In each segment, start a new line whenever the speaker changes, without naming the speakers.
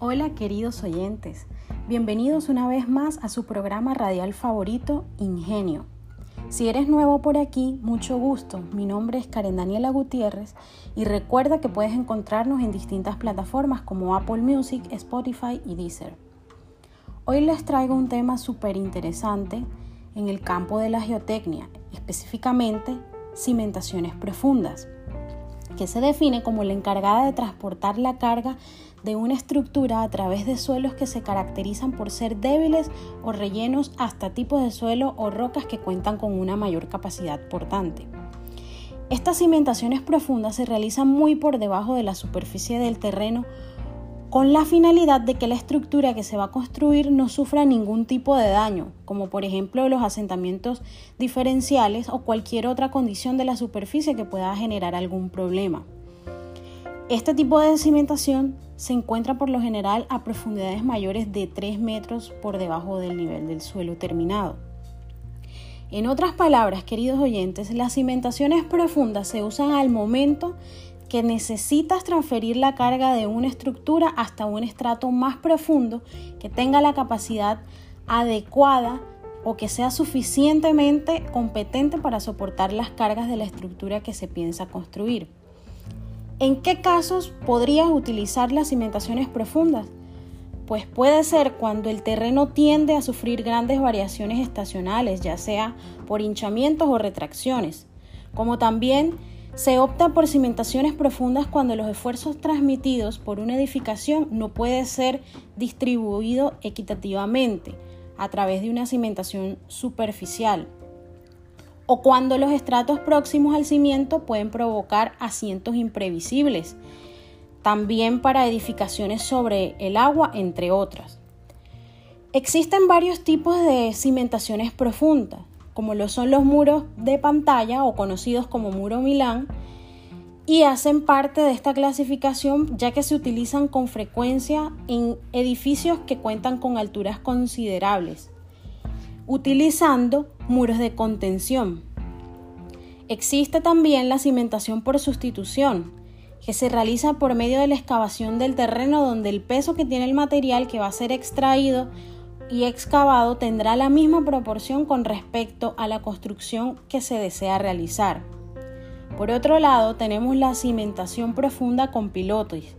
Hola queridos oyentes, bienvenidos una vez más a su programa radial favorito, Ingenio. Si eres nuevo por aquí, mucho gusto. Mi nombre es Karen Daniela Gutiérrez y recuerda que puedes encontrarnos en distintas plataformas como Apple Music, Spotify y Deezer. Hoy les traigo un tema súper interesante en el campo de la geotecnia, específicamente cimentaciones profundas, que se define como la encargada de transportar la carga de una estructura a través de suelos que se caracterizan por ser débiles o rellenos hasta tipos de suelo o rocas que cuentan con una mayor capacidad portante. Estas cimentaciones profundas se realizan muy por debajo de la superficie del terreno con la finalidad de que la estructura que se va a construir no sufra ningún tipo de daño, como por ejemplo los asentamientos diferenciales o cualquier otra condición de la superficie que pueda generar algún problema. Este tipo de cimentación se encuentra por lo general a profundidades mayores de 3 metros por debajo del nivel del suelo terminado. En otras palabras, queridos oyentes, las cimentaciones profundas se usan al momento que necesitas transferir la carga de una estructura hasta un estrato más profundo que tenga la capacidad adecuada o que sea suficientemente competente para soportar las cargas de la estructura que se piensa construir. ¿En qué casos podrías utilizar las cimentaciones profundas? Pues puede ser cuando el terreno tiende a sufrir grandes variaciones estacionales, ya sea por hinchamientos o retracciones, como también se opta por cimentaciones profundas cuando los esfuerzos transmitidos por una edificación no puede ser distribuido equitativamente a través de una cimentación superficial o cuando los estratos próximos al cimiento pueden provocar asientos imprevisibles, también para edificaciones sobre el agua, entre otras. Existen varios tipos de cimentaciones profundas, como lo son los muros de pantalla o conocidos como muro Milán, y hacen parte de esta clasificación ya que se utilizan con frecuencia en edificios que cuentan con alturas considerables, utilizando muros de contención. Existe también la cimentación por sustitución, que se realiza por medio de la excavación del terreno donde el peso que tiene el material que va a ser extraído y excavado tendrá la misma proporción con respecto a la construcción que se desea realizar. Por otro lado, tenemos la cimentación profunda con pilotes,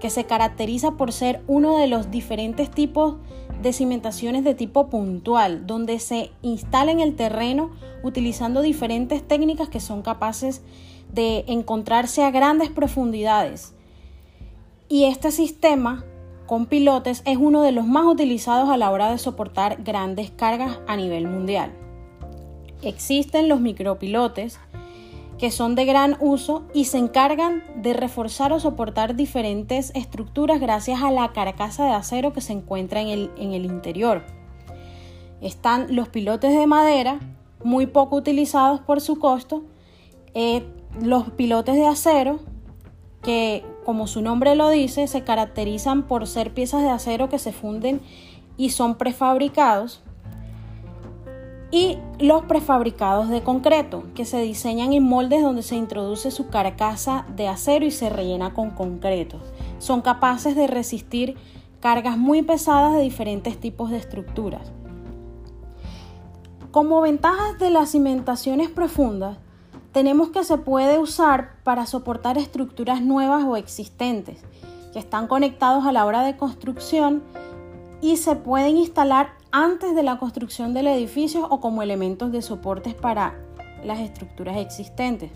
que se caracteriza por ser uno de los diferentes tipos de cimentaciones de tipo puntual, donde se instala en el terreno utilizando diferentes técnicas que son capaces de encontrarse a grandes profundidades. Y este sistema con pilotes es uno de los más utilizados a la hora de soportar grandes cargas a nivel mundial. Existen los micropilotes, que son de gran uso y se encargan de reforzar o soportar diferentes estructuras gracias a la carcasa de acero que se encuentra en el, en el interior. Están los pilotes de madera, muy poco utilizados por su costo, eh, los pilotes de acero, que como su nombre lo dice, se caracterizan por ser piezas de acero que se funden y son prefabricados y los prefabricados de concreto, que se diseñan en moldes donde se introduce su carcasa de acero y se rellena con concreto. Son capaces de resistir cargas muy pesadas de diferentes tipos de estructuras. Como ventajas de las cimentaciones profundas, tenemos que se puede usar para soportar estructuras nuevas o existentes que están conectados a la hora de construcción y se pueden instalar antes de la construcción del edificio o como elementos de soportes para las estructuras existentes.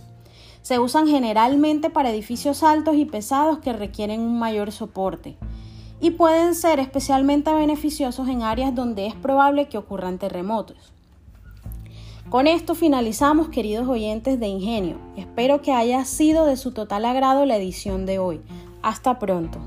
Se usan generalmente para edificios altos y pesados que requieren un mayor soporte y pueden ser especialmente beneficiosos en áreas donde es probable que ocurran terremotos. Con esto finalizamos, queridos oyentes de Ingenio. Espero que haya sido de su total agrado la edición de hoy. Hasta pronto.